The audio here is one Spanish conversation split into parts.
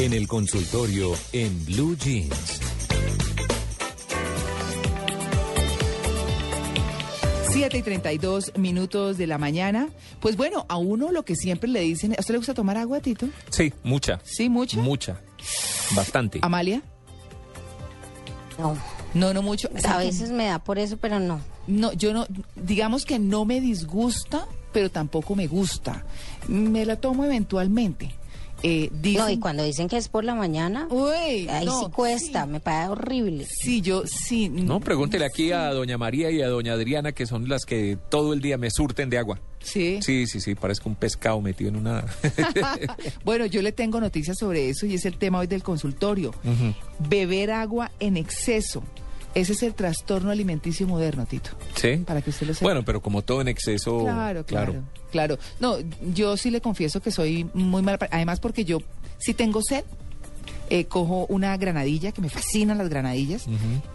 En el consultorio en Blue Jeans. 7 y 32 minutos de la mañana. Pues bueno, a uno lo que siempre le dicen, ¿a usted le gusta tomar agua, Tito? Sí, mucha. Sí, mucho. Mucha. Bastante. Amalia, No, no, no mucho. a veces me da por eso, pero no. No, yo no, digamos que no me disgusta, pero tampoco me gusta. Me la tomo eventualmente. Eh, No, dicen- y cuando dicen que es por la mañana, Uy, ahí no, sí cuesta, me parece horrible. Sí, yo sí. No, pregúntele aquí a doña María y a doña Adriana, que son las que todo el día me surten de agua. Sí. Sí, sí, sí, parezco un pescado metido en una... Bueno, yo le tengo noticias sobre eso y es el tema hoy del consultorio. Beber agua en exceso. Ese es el trastorno alimenticio moderno, Tito. ¿Sí? Para que usted lo sepa. Bueno, pero como todo en exceso... Claro, claro, claro. No, yo sí le confieso que soy muy mala. Además, porque yo si tengo sed, eh, cojo una granadilla, que me fascinan las granadillas,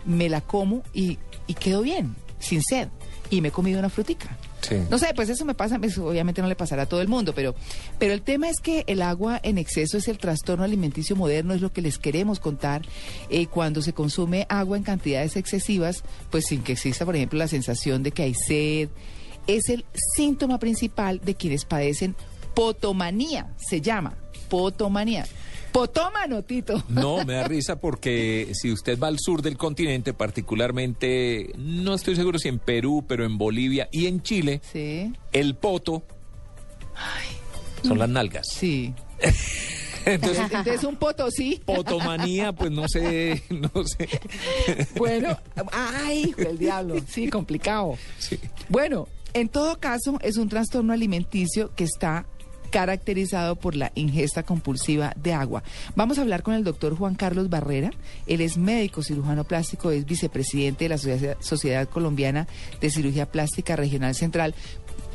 me la como y, y quedo bien, sin sed. Y me he comido una frutica. Sí. No sé, pues eso me pasa, eso obviamente no le pasará a todo el mundo, pero, pero el tema es que el agua en exceso es el trastorno alimenticio moderno, es lo que les queremos contar. Eh, cuando se consume agua en cantidades excesivas, pues sin que exista, por ejemplo, la sensación de que hay sed, es el síntoma principal de quienes padecen potomanía, se llama potomanía. Potómano, Tito. No, me da risa porque si usted va al sur del continente, particularmente, no estoy seguro si en Perú, pero en Bolivia y en Chile, Sí, el poto son las nalgas. sí. Entonces, Entonces un potosí. potomanía, pues no sé, no sé. Bueno, ay, del diablo, sí, complicado. Sí. Bueno, en todo caso, es un trastorno alimenticio que está caracterizado por la ingesta compulsiva de agua. Vamos a hablar con el doctor Juan Carlos Barrera. Él es médico cirujano plástico, es vicepresidente de la Sociedad, Colombiana de Cirugía Plástica Regional Central.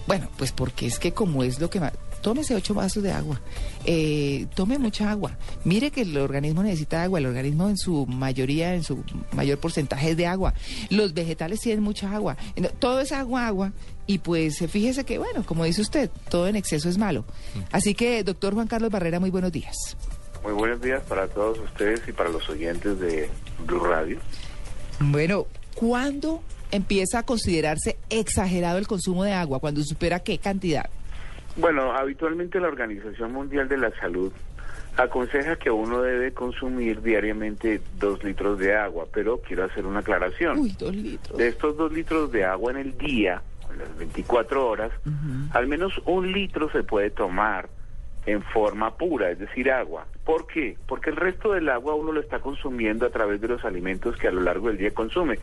Bueno, pues porque es que como es lo que más... Tómese ocho vasos de agua. Eh, tome mucha agua. Mire que el organismo necesita agua. El organismo en su mayoría, en su mayor porcentaje es de agua. Los vegetales tienen mucha agua. Todo es agua, agua. Y pues eh, fíjese que, bueno, como dice usted, todo en exceso es malo. Así que, doctor Juan Carlos Barrera, muy buenos días. Muy buenos días para todos ustedes y para los oyentes de Blue Radio. Bueno, ¿cuándo empieza a considerarse exagerado el consumo de agua? ¿Cuando supera qué cantidad? Bueno, habitualmente la Organización Mundial de la Salud aconseja que uno debe consumir diariamente dos litros de agua, pero quiero hacer una aclaración. Uy, dos litros. De estos dos litros de agua en el día, en las 24 horas, al menos un litro se puede tomar en forma pura, es decir, agua. ¿Por qué? Porque el resto del agua uno lo está consumiendo a través de los alimentos que a lo largo del día consume,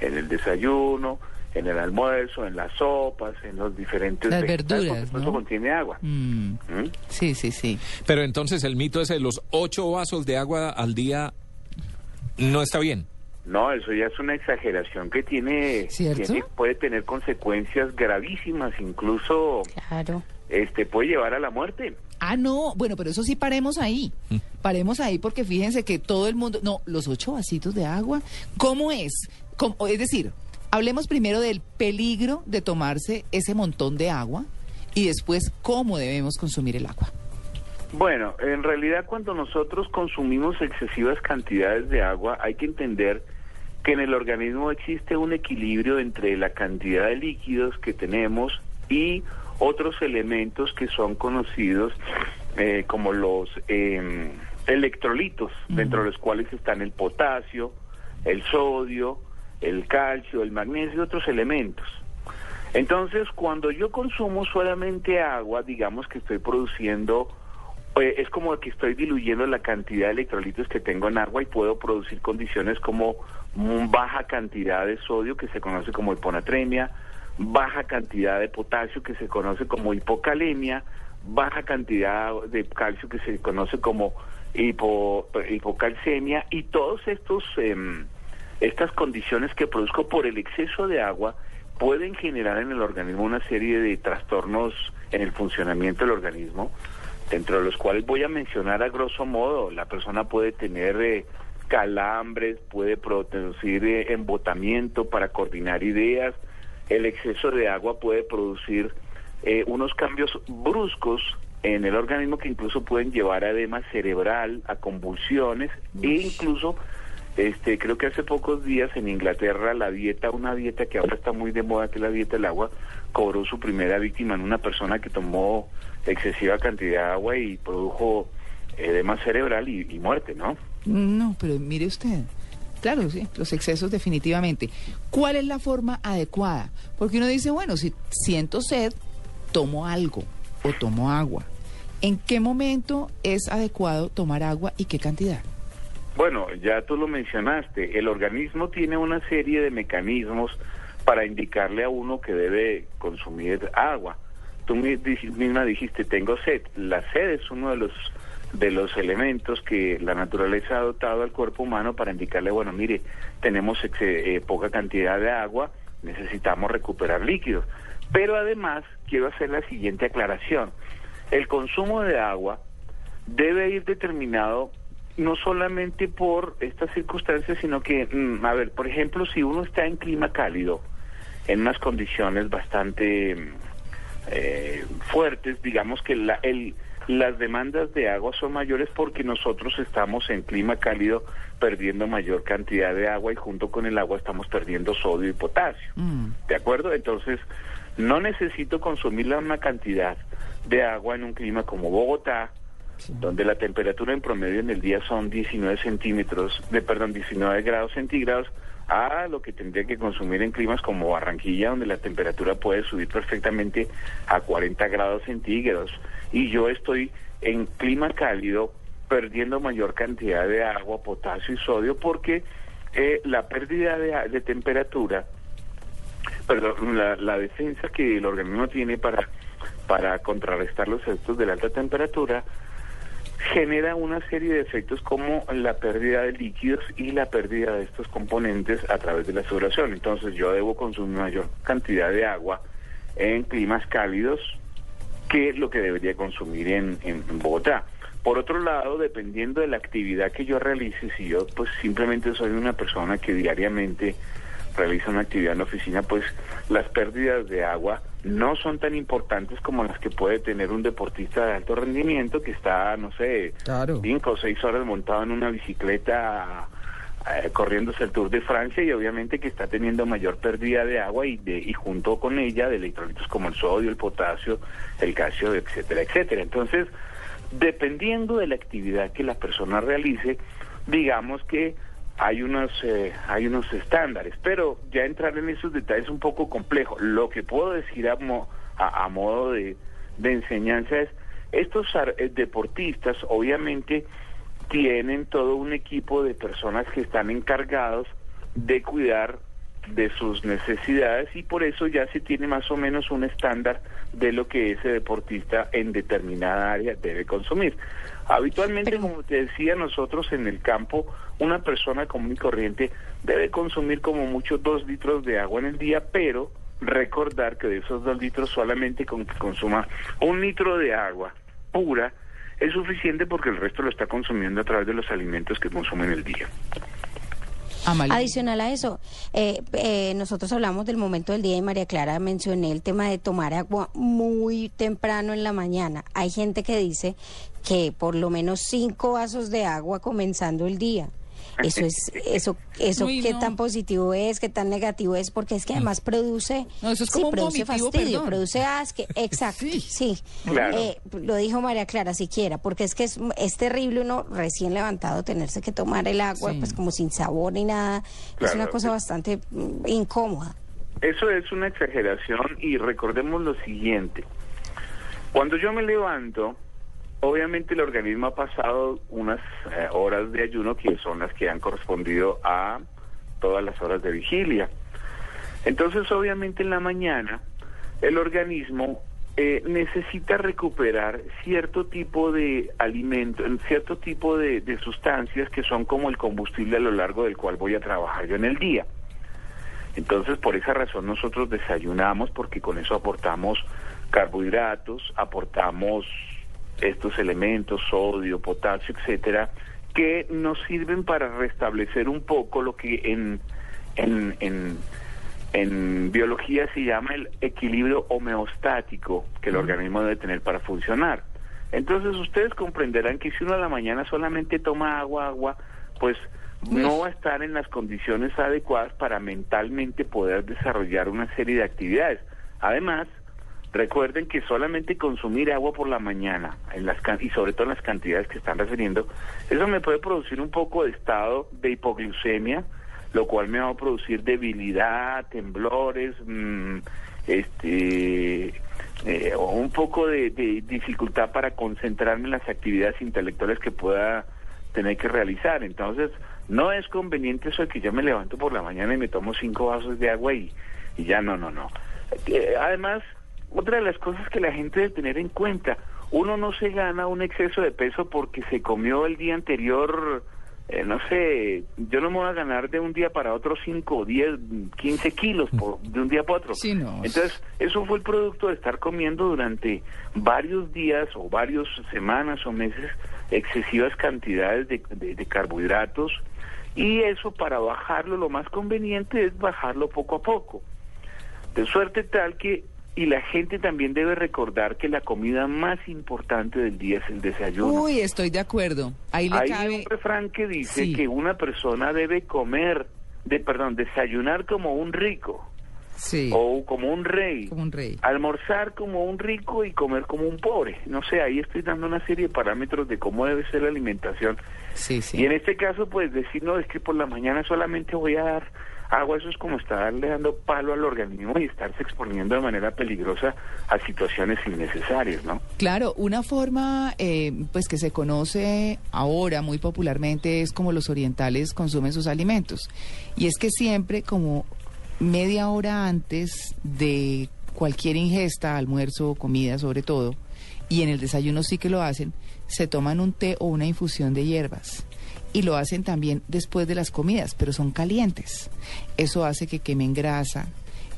en el desayuno, en el almuerzo, en las sopas, en los diferentes Las verduras, ¿no? eso contiene agua. Mm, ¿Mm? sí, sí, sí. Pero entonces el mito ese de los ocho vasos de agua al día no está bien. No, eso ya es una exageración que tiene, ¿Cierto? tiene- puede tener consecuencias gravísimas, incluso Claro. este puede llevar a la muerte. Ah, no, bueno, pero eso sí paremos ahí. Paremos ahí porque fíjense que todo el mundo, no, los ocho vasitos de agua, ¿cómo es? ¿Cómo- es decir, hablemos primero del peligro de tomarse ese montón de agua y después cómo debemos consumir el agua. Bueno, en realidad cuando nosotros consumimos excesivas cantidades de agua, hay que entender que en el organismo existe un equilibrio entre la cantidad de líquidos que tenemos y otros elementos que son conocidos eh, como los eh, electrolitos, dentro de los cuales están el potasio, el sodio, el calcio, el magnesio y otros elementos. Entonces, cuando yo consumo solamente agua, digamos que estoy produciendo, eh, es como que estoy diluyendo la cantidad de electrolitos que tengo en agua y puedo producir condiciones como baja cantidad de sodio, que se conoce como hiponatremia, baja cantidad de potasio, que se conoce como hipocalemia, baja cantidad de calcio, que se conoce como hipo- hipocalcemia, y todos estos... em, estas condiciones que produzco por el exceso de agua pueden generar en el organismo una serie de trastornos en el funcionamiento del organismo, dentro de los cuales voy a mencionar a grosso modo, la persona puede tener eh, calambres, puede producir eh, embotamiento para coordinar ideas, el exceso de agua puede producir eh, unos cambios bruscos en el organismo que incluso pueden llevar a edema cerebral, a convulsiones e incluso este creo que hace pocos días en Inglaterra la dieta, una dieta que ahora está muy de moda que es la dieta del agua, cobró su primera víctima en una persona que tomó excesiva cantidad de agua y produjo edema cerebral y, y muerte, ¿no? No, pero mire usted. Claro, sí, los excesos definitivamente. ¿Cuál es la forma adecuada? Porque uno dice, bueno, si siento sed, tomo algo o tomo agua. ¿En qué momento es adecuado tomar agua y qué cantidad? Bueno, ya tú lo mencionaste, el organismo tiene una serie de mecanismos para indicarle a uno que debe consumir agua. Tú misma dijiste, tengo sed. La sed es uno de los de los elementos que la naturaleza ha dotado al cuerpo humano para indicarle, bueno, mire, tenemos eh, poca cantidad de agua, necesitamos recuperar líquidos. Pero además, quiero hacer la siguiente aclaración. El consumo de agua debe ir determinado no solamente por estas circunstancias, sino que, mm, a ver, por ejemplo, si uno está en clima cálido, en unas condiciones bastante mm, eh, fuertes, digamos que la, el, las demandas de agua son mayores porque nosotros estamos en clima cálido perdiendo mayor cantidad de agua y junto con el agua estamos perdiendo sodio y potasio. Mm. ¿De acuerdo? Entonces, no necesito consumir la misma cantidad de agua en un clima como Bogotá, donde la temperatura en promedio en el día son 19 centímetros, de perdón, 19 grados centígrados, a lo que tendría que consumir en climas como Barranquilla, donde la temperatura puede subir perfectamente a 40 grados centígrados. Y yo estoy en clima cálido perdiendo mayor cantidad de agua, potasio y sodio porque eh, la pérdida de, temperatura perdón, la, la defensa que el organismo tiene para, para contrarrestar los efectos de la alta temperatura genera una serie de efectos como la pérdida de líquidos y la pérdida de estos componentes a través de la sudoración. Entonces yo debo consumir mayor cantidad de agua en climas cálidos que lo que debería consumir en, en- Bogotá. Por otro lado, dependiendo de la actividad que yo realice, si yo pues simplemente soy una persona que diariamente realiza una actividad en la oficina, pues las pérdidas de agua no son tan importantes como las que puede tener un deportista de alto rendimiento que está, no sé, Claro. cinco o seis horas montado en una bicicleta eh, corriéndose el Tour de Francia y obviamente que está teniendo mayor pérdida de agua y, de, y junto con ella de electrolitos como el sodio, el potasio, el calcio, etcétera, etcétera. Entonces, dependiendo de la actividad que la persona realice, digamos que hay unos eh, hay unos estándares, pero ya entrar en esos detalles es un poco complejo. Lo que puedo decir a, mo- a, a modo de, de enseñanza es estos eh, deportistas obviamente tienen todo un equipo de personas que están encargados de cuidar de sus necesidades y por eso ya se tiene más o menos un estándar de lo que ese deportista en determinada área debe consumir. Habitualmente, Pero- como te decía, nosotros en el campo, una persona común y corriente debe consumir como mucho dos litros de agua en el día, pero recordar que de esos dos litros solamente con que consuma un litro de agua pura es suficiente porque el resto lo está consumiendo a través de los alimentos que consume en el día. Amalia. Adicional a eso, eh, eh, nosotros hablamos del momento del día y María Clara mencioné el tema de tomar agua muy temprano en la mañana. Hay gente que dice que por lo menos cinco vasos de agua comenzando el día. Eso es, eso, eso Uy, qué no. tan positivo es, qué tan negativo es, porque es que además produce, No, eso es sí, como un produce vomitivo, fastidio, perdón. produce asque, exacto, Sí. sí, Claro. Eh, lo dijo María Clara siquiera, porque es que es, es terrible uno recién levantado tenerse que tomar el agua, Sí. pues como sin sabor ni nada, es una cosa bastante mm, incómoda. Eso es una exageración y recordemos lo siguiente. Cuando yo me levanto, obviamente el organismo ha pasado unas eh, horas de ayuno que son las que han correspondido a todas las horas de vigilia. Entonces, obviamente en la mañana, el organismo eh, necesita recuperar cierto tipo de alimento, cierto tipo de, de sustancias que son como el combustible a lo largo del cual voy a trabajar yo en el día. Entonces, por esa razón nosotros desayunamos porque con eso aportamos carbohidratos, aportamos estos elementos, sodio, potasio, etcétera, que nos sirven para restablecer un poco lo que en, en, en, en biología se llama el equilibrio homeostático que el organismo debe tener para funcionar. Entonces ustedes comprenderán que si uno a la mañana solamente toma agua, agua, pues no va a estar en las condiciones adecuadas para mentalmente poder desarrollar una serie de actividades. Además, recuerden que solamente consumir agua por la mañana, en las y sobre todo en las cantidades que están refiriendo, eso me puede producir un poco de estado de hipoglucemia, lo cual me va a producir debilidad, temblores, mm, este, eh, un poco de, de dificultad para concentrarme en las actividades intelectuales que pueda tener que realizar. Entonces, no es conveniente eso de que yo me levanto por la mañana y me tomo cinco vasos de agua y, y ya no, no, no. Eh, además, otra de las cosas que la gente debe tener en cuenta, uno no se gana un exceso de peso porque se comió el día anterior, eh, no sé, yo no me voy a ganar de un día para otro 5, 10, 15 kilos por, de un día para otro. Sí, no. Entonces, eso fue el producto de estar comiendo durante varios días o varias semanas o meses excesivas cantidades de, de, de carbohidratos y eso para bajarlo lo más conveniente es bajarlo poco a poco. De suerte tal que, y la gente también debe recordar que la comida más importante del día es el desayuno. Uy, estoy de acuerdo. Ahí le Hay cabe... un refrán que dice Sí. que una persona debe comer, de perdón, desayunar como un rico Sí, o como un rey, como un rey. almorzar como un rico y comer como un pobre. No sé, ahí estoy dando una serie de parámetros de cómo debe ser la alimentación. Sí, sí. Y en este caso, pues decir, no, es que por la mañana solamente voy a dar agua, eso es como estarle dando palo al organismo y estarse exponiendo de manera peligrosa a situaciones innecesarias, ¿no? Claro, una forma eh, pues que se conoce ahora muy popularmente es como los orientales consumen sus alimentos. Y es que siempre como media hora antes de cualquier ingesta, almuerzo, comida sobre todo, y en el desayuno sí que lo hacen, se toman un té o una infusión de hierbas. Y lo hacen también después de las comidas, pero son calientes. Eso hace que quemen grasa,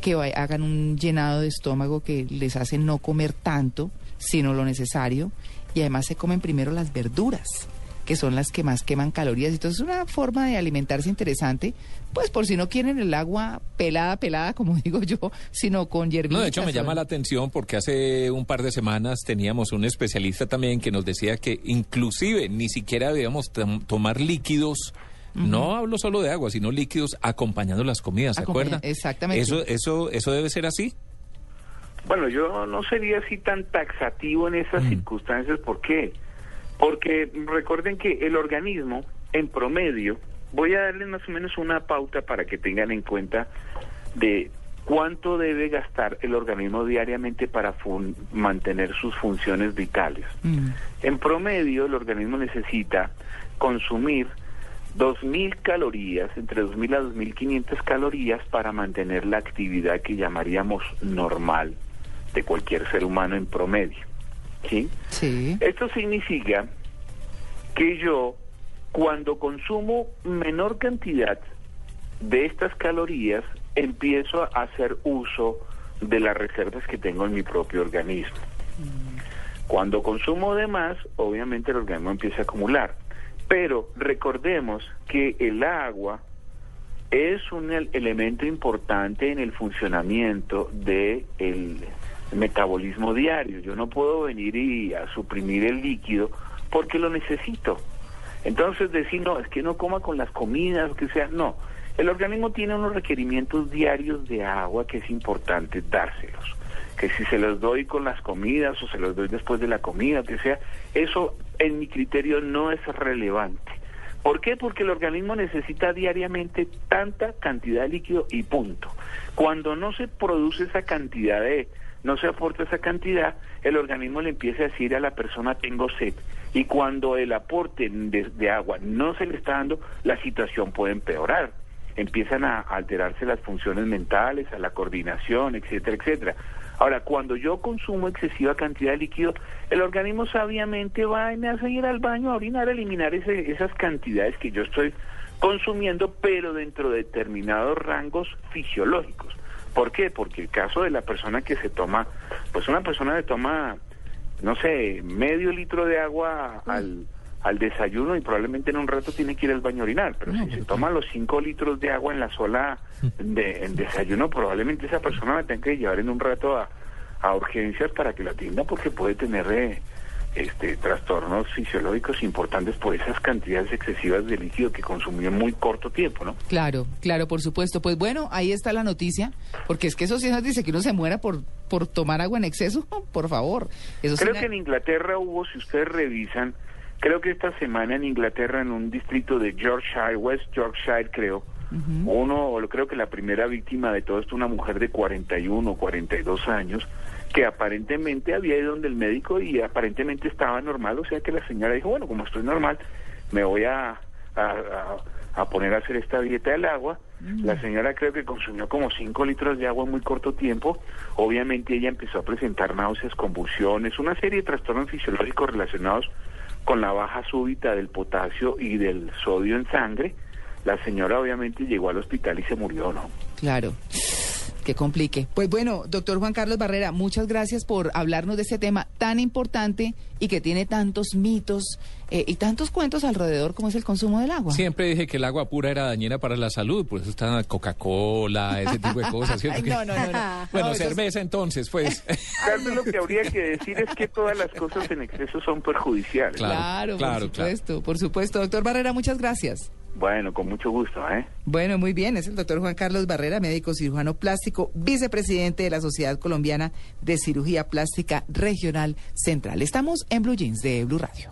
que hagan un llenado de estómago que les hace no comer tanto, sino lo necesario, y además se comen primero las verduras, que son las que más queman calorías. Entonces es una forma de alimentarse interesante, pues por si no quieren el agua pelada, pelada, como digo yo, sino con hierbitas. No, de hecho me llama la atención porque hace un par de semanas teníamos un especialista también que nos decía que inclusive ni siquiera debíamos tom- tomar líquidos. No hablo solo de agua, sino líquidos acompañando las comidas, ¿se Acompaña- acuerda? exactamente. Eso, eso, eso debe ser así. Bueno, yo no sería así tan taxativo en esas circunstancias. ¿Por qué? Porque recuerden que el organismo, en promedio, voy a darle más o menos una pauta para que tengan en cuenta de cuánto debe gastar el organismo diariamente para fun- mantener sus funciones vitales. Mm, En promedio, el organismo necesita consumir 2.000 calorías, entre 2.000 a 2.500 calorías para mantener la actividad que llamaríamos normal de cualquier ser humano en promedio. ¿Sí? sí. Esto significa que yo, cuando consumo menor cantidad de estas calorías, empiezo a hacer uso de las reservas que tengo en mi propio organismo. Cuando consumo de más, obviamente el organismo empieza a acumular. Pero recordemos que el agua es un el- elemento importante en el funcionamiento del metabolismo diario. Yo no puedo venir y a suprimir el líquido porque lo necesito. Entonces decir, no, es que no coma con las comidas, que sea, no. El organismo tiene unos requerimientos diarios de agua que es importante dárselos. Que si se los doy con las comidas o se los doy después de la comida, que sea, eso en mi criterio no es relevante. ¿Por qué? Porque el organismo necesita diariamente tanta cantidad de líquido y punto. Cuando no se produce esa cantidad de, no se aporta esa cantidad, el organismo le empieza a decir a la persona tengo sed. Y cuando el aporte de, agua no se le está dando, la situación puede empeorar. Empiezan a alterarse las funciones mentales, a la coordinación, etcétera, etcétera. Ahora, cuando yo consumo excesiva cantidad de líquido, el organismo sabiamente va y me ir al baño a orinar, a eliminar ese- esas cantidades que yo estoy consumiendo, pero dentro de determinados rangos fisiológicos. ¿Por qué? Porque el caso de la persona que se toma, pues una persona que toma, no sé, medio litro de agua al, al desayuno y probablemente en un rato tiene que ir al baño a orinar, pero si se toma los cinco litros de agua en la sola de, en desayuno, probablemente esa persona la tenga que llevar en un rato a, a urgencias para que la atienda porque puede tener eh, este, trastornos fisiológicos importantes por esas cantidades excesivas de líquido que consumió en muy corto tiempo, ¿no? Claro, claro, por supuesto. Pues bueno, ahí está la noticia, porque es que eso sí nos dice que uno se muera por, por tomar agua en exceso, por favor. Eso creo sí que en Inglaterra hubo, si ustedes revisan, creo que esta semana en Inglaterra, en un distrito de Yorkshire, West Yorkshire, creo, uno, creo que la primera víctima de todo esto, una mujer de 41 o 42 años, que aparentemente había ido donde el médico y aparentemente estaba normal, o sea que la señora dijo, bueno, como estoy normal, me voy a, a, a poner a hacer esta dieta del agua. La señora creo que consumió como 5 litros de agua en muy corto tiempo. Obviamente ella empezó a presentar náuseas, convulsiones, una serie de trastornos fisiológicos relacionados con la baja súbita del potasio y del sodio en sangre. La señora obviamente llegó al hospital y se murió, ¿no? Claro. Que complique. Pues bueno, doctor Juan Carlos Barrera, muchas gracias por hablarnos de este tema tan importante y que tiene tantos mitos eh, y tantos cuentos alrededor como es el consumo del agua. Siempre dije que el agua pura era dañina para la salud, por eso está Coca-Cola, ese tipo de cosas. ¿cierto? Ay, no, no, no, no. Bueno, No, eso es- cerveza entonces, pues. Vez lo que habría que decir es que todas las cosas en exceso son perjudiciales. Claro. Claro, claro, por supuesto, por supuesto. Doctor Barrera, muchas gracias. Bueno, con mucho gusto, ¿eh? Bueno, muy bien. Es el doctor Juan Carlos Barrera, médico cirujano plástico, vicepresidente de la Sociedad Colombiana de Cirugía Plástica Regional Central. Estamos en Blue Jeans de Blue Radio.